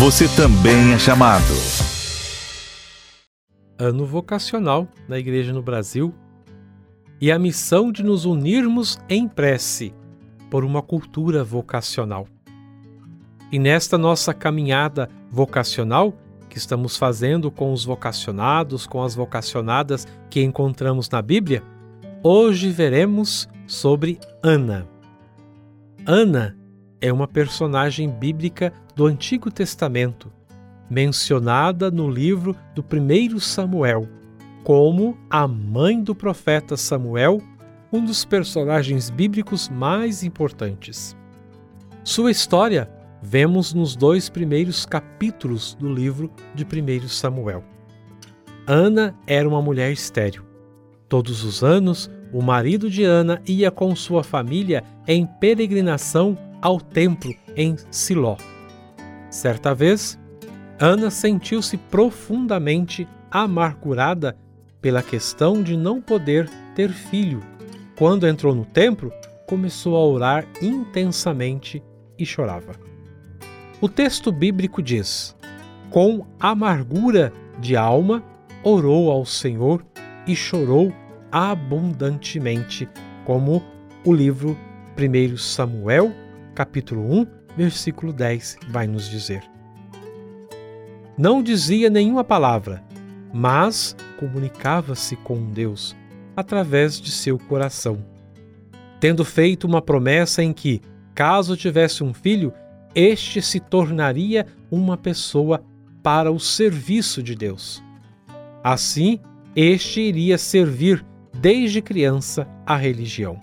você também é chamado. Ano vocacional na Igreja no Brasil e a missão de nos unirmos em prece por uma cultura vocacional. E nesta nossa caminhada vocacional, que estamos fazendo com os vocacionados, com as vocacionadas que encontramos na Bíblia, hoje veremos sobre Ana. Ana é uma personagem bíblica do Antigo Testamento, mencionada no livro do primeiro Samuel, como a mãe do profeta Samuel, um dos personagens bíblicos mais importantes. Sua história vemos nos dois primeiros capítulos do livro de 1 Samuel. Ana era uma mulher estéril. Todos os anos, o marido de Ana ia com sua família em peregrinação ao templo em Siló. Certa vez, Ana sentiu-se profundamente amargurada pela questão de não poder ter filho. Quando entrou no templo, começou a orar intensamente e chorava. O texto bíblico diz: Com amargura de alma, orou ao Senhor e chorou abundantemente, como o livro 1 Samuel, capítulo 1, versículo 10 vai nos dizer. Não dizia nenhuma palavra, mas comunicava-se com Deus através de seu coração. Tendo feito uma promessa em que, caso tivesse um filho, este se tornaria uma pessoa para o serviço de Deus. Assim, este iria servir desde criança a religião.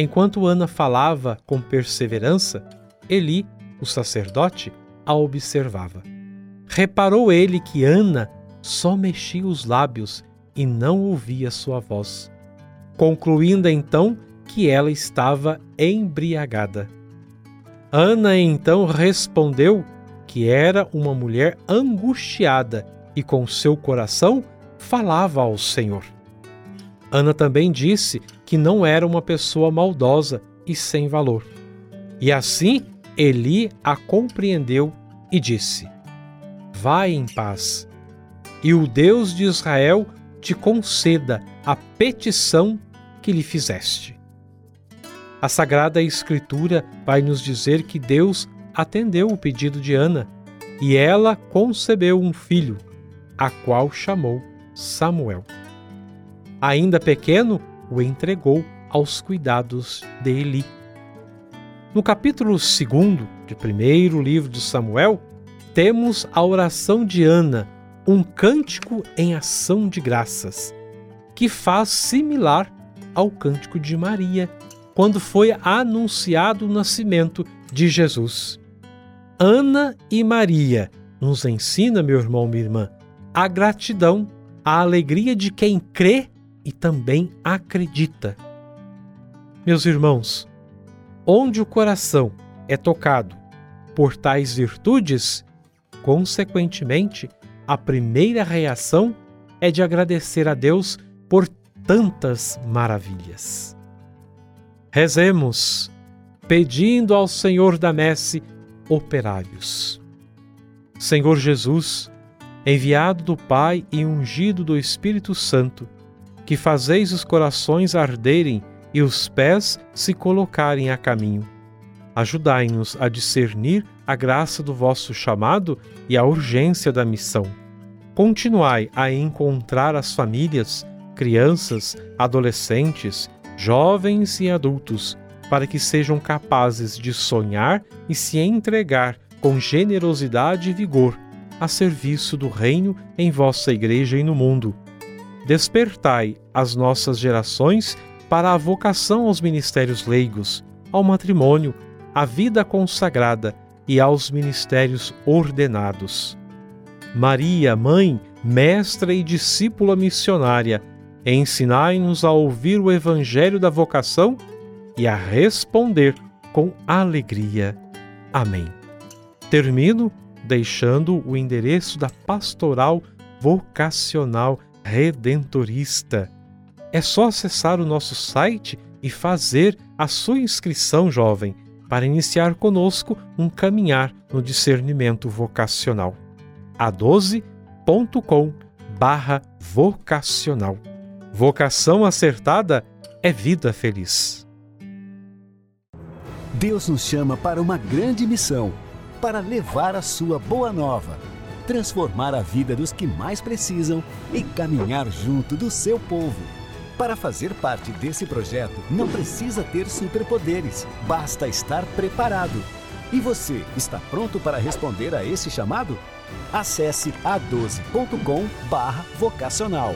Enquanto Ana falava com perseverança, Eli, o sacerdote, a observava. Reparou ele que Ana só mexia os lábios e não ouvia sua voz, concluindo então que ela estava embriagada. Ana então respondeu que era uma mulher angustiada e com seu coração falava ao Senhor. Ana também disse que não era uma pessoa maldosa e sem valor. E assim Eli a compreendeu e disse: Vai em paz, e o Deus de Israel te conceda a petição que lhe fizeste. A Sagrada Escritura vai nos dizer que Deus atendeu o pedido de Ana e ela concebeu um filho, a qual chamou Samuel. Ainda pequeno, o entregou aos cuidados de Eli. No capítulo 2 de primeiro livro de Samuel, temos a oração de Ana, um cântico em ação de graças, que faz similar ao cântico de Maria, quando foi anunciado o nascimento de Jesus. Ana e Maria nos ensina, meu irmão, minha irmã, a gratidão, a alegria de quem crê e também acredita. Meus irmãos, onde o coração é tocado por tais virtudes, consequentemente, a primeira reação é de agradecer a Deus por tantas maravilhas. Rezemos, pedindo ao Senhor da Messe operários. Senhor Jesus, enviado do Pai e ungido do Espírito Santo, que fazeis os corações arderem e os pés se colocarem a caminho. Ajudai-nos a discernir a graça do vosso chamado e a urgência da missão. Continuai a encontrar as famílias, crianças, adolescentes, jovens e adultos, para que sejam capazes de sonhar e se entregar com generosidade e vigor a serviço do Reino em vossa Igreja e no mundo despertai as nossas gerações para a vocação aos ministérios leigos, ao matrimônio, à vida consagrada e aos ministérios ordenados. Maria, mãe, mestra e discípula missionária, ensinai-nos a ouvir o evangelho da vocação e a responder com alegria. Amém. Termino deixando o endereço da pastoral vocacional redentorista. É só acessar o nosso site e fazer a sua inscrição, jovem. para iniciar conosco um caminhar no discernimento vocacional. a12.com barra vocacional. Vocação acertada é vida feliz. Deus nos chama para uma grande missão, para levar a sua boa nova, transformar a vida dos que mais precisam e caminhar junto do seu povo. Para fazer parte desse projeto, não precisa ter superpoderes, basta estar preparado. E você está pronto para responder a esse chamado? Acesse a12.com/vocacional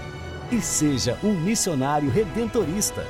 e seja um missionário redentorista.